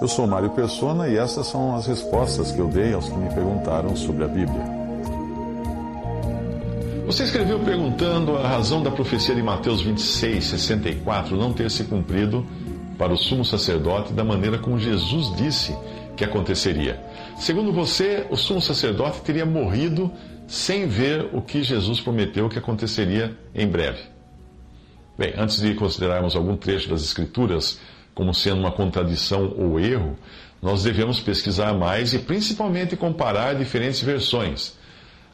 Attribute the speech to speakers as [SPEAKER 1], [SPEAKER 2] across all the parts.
[SPEAKER 1] Eu sou Mário Persona e essas são as respostas que eu dei aos que me perguntaram sobre a Bíblia. Você escreveu perguntando a razão da profecia de Mateus 26, 64 não ter se cumprido para o sumo sacerdote da maneira como Jesus disse que aconteceria. Segundo você, o sumo sacerdote teria morrido sem ver o que Jesus prometeu que aconteceria em breve. Bem, antes de considerarmos algum trecho das Escrituras como sendo uma contradição ou erro, nós devemos pesquisar mais e principalmente comparar diferentes versões.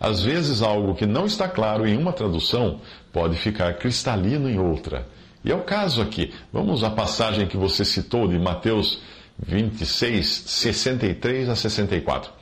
[SPEAKER 1] Às vezes, algo que não está claro em uma tradução pode ficar cristalino em outra. E é o caso aqui. Vamos à passagem que você citou de Mateus 26, 63 a 64.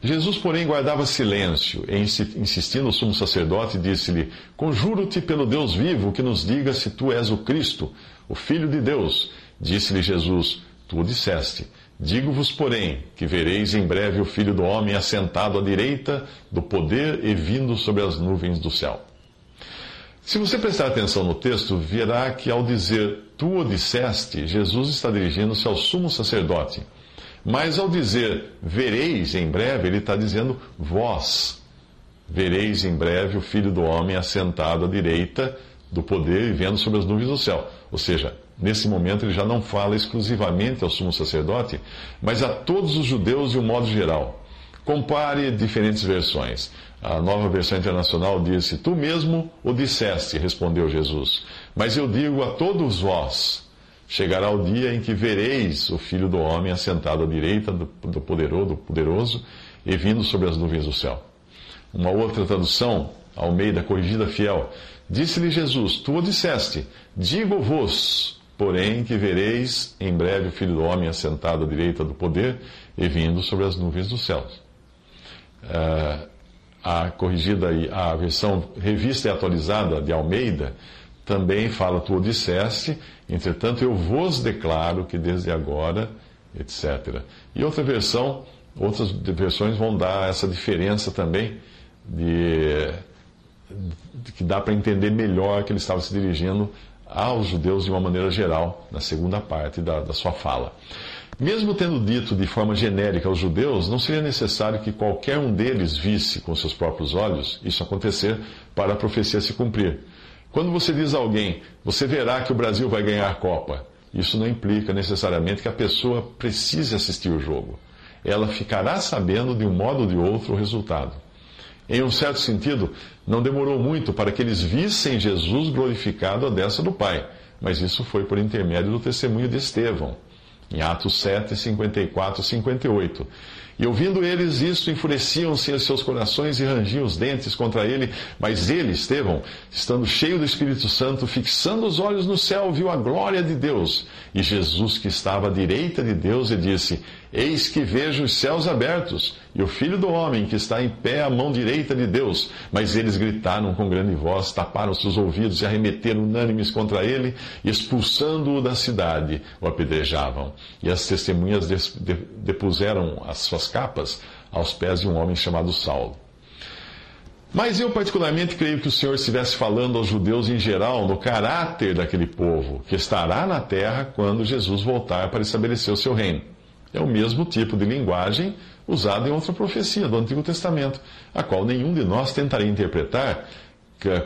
[SPEAKER 1] Jesus, porém, guardava silêncio, e insistindo o sumo sacerdote, disse-lhe: Conjuro-te pelo Deus vivo que nos diga se tu és o Cristo, o Filho de Deus. Disse-lhe Jesus: Tu o disseste. Digo-vos, porém, que vereis em breve o Filho do Homem assentado à direita do poder e vindo sobre as nuvens do céu. Se você prestar atenção no texto, verá que ao dizer tu o disseste, Jesus está dirigindo-se ao sumo sacerdote. Mas ao dizer vereis em breve, ele está dizendo vós. Vereis em breve o Filho do Homem assentado à direita do poder e vendo sobre as nuvens do céu. Ou seja, Nesse momento, ele já não fala exclusivamente ao sumo sacerdote, mas a todos os judeus de um modo geral. Compare diferentes versões. A nova versão internacional disse: Tu mesmo o disseste, respondeu Jesus. Mas eu digo a todos vós: chegará o dia em que vereis o Filho do Homem assentado à direita do, poderoso, do poderoso e vindo sobre as nuvens do céu. Uma outra tradução, Almeida Corrigida Fiel, disse-lhe Jesus: Tu o disseste, digo-vos porém que vereis em breve o Filho do Homem assentado à direita do poder e vindo sobre as nuvens dos céus. Uh, a corrigida, a versão revista e atualizada de Almeida também fala, tu o disseste, entretanto eu vos declaro que desde agora, etc. E outra versão, outras versões vão dar essa diferença também de, de que dá para entender melhor que ele estava se dirigindo aos judeus de uma maneira geral, na segunda parte da, da sua fala. Mesmo tendo dito de forma genérica aos judeus, não seria necessário que qualquer um deles visse com seus próprios olhos isso acontecer para a profecia se cumprir. Quando você diz a alguém, você verá que o Brasil vai ganhar a Copa, isso não implica necessariamente que a pessoa precise assistir o jogo. Ela ficará sabendo de um modo ou de outro o resultado. Em um certo sentido, não demorou muito para que eles vissem Jesus glorificado à destra do Pai, mas isso foi por intermédio do testemunho de Estevão, em Atos 7, 54 e 58. E ouvindo eles isso, enfureciam-se em seus corações e rangiam os dentes contra ele. Mas ele, Estevão, estando cheio do Espírito Santo, fixando os olhos no céu, viu a glória de Deus e Jesus que estava à direita de Deus e disse: Eis que vejo os céus abertos e o filho do homem que está em pé à mão direita de Deus. Mas eles gritaram com grande voz, taparam seus ouvidos e arremeteram unânimes contra ele, expulsando-o da cidade, o apedrejavam. E as testemunhas depuseram as suas capas aos pés de um homem chamado Saulo. Mas eu, particularmente, creio que o Senhor estivesse falando aos judeus em geral no caráter daquele povo que estará na terra quando Jesus voltar para estabelecer o seu reino. É o mesmo tipo de linguagem usado em outra profecia do Antigo Testamento, a qual nenhum de nós tentaria interpretar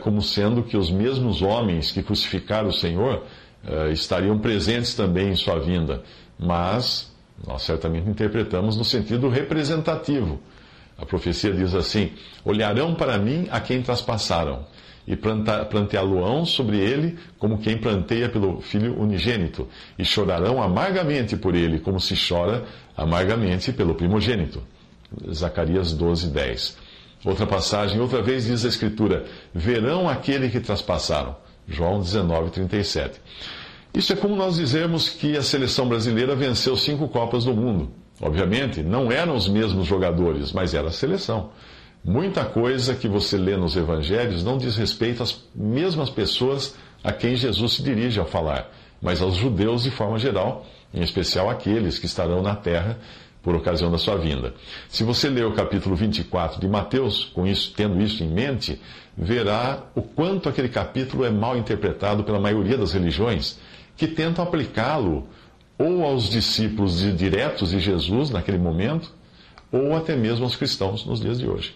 [SPEAKER 1] como sendo que os mesmos homens que crucificaram o Senhor uh, estariam presentes também em sua vinda. Mas nós certamente interpretamos no sentido representativo. A profecia diz assim: Olharão para mim a quem traspassaram e planteá-lo-ão sobre ele como quem planteia pelo filho unigênito, e chorarão amargamente por ele, como se chora amargamente pelo primogênito. Zacarias 12, 10. Outra passagem, outra vez diz a Escritura: Verão aquele que traspassaram. João 19, 37. Isso é como nós dizermos que a seleção brasileira venceu cinco Copas do Mundo. Obviamente, não eram os mesmos jogadores, mas era a seleção. Muita coisa que você lê nos evangelhos não diz respeito às mesmas pessoas a quem Jesus se dirige ao falar, mas aos judeus de forma geral, em especial aqueles que estarão na terra por ocasião da sua vinda. Se você ler o capítulo 24 de Mateus, com isso, tendo isso em mente, verá o quanto aquele capítulo é mal interpretado pela maioria das religiões que tentam aplicá-lo ou aos discípulos diretos de Jesus naquele momento, ou até mesmo aos cristãos nos dias de hoje.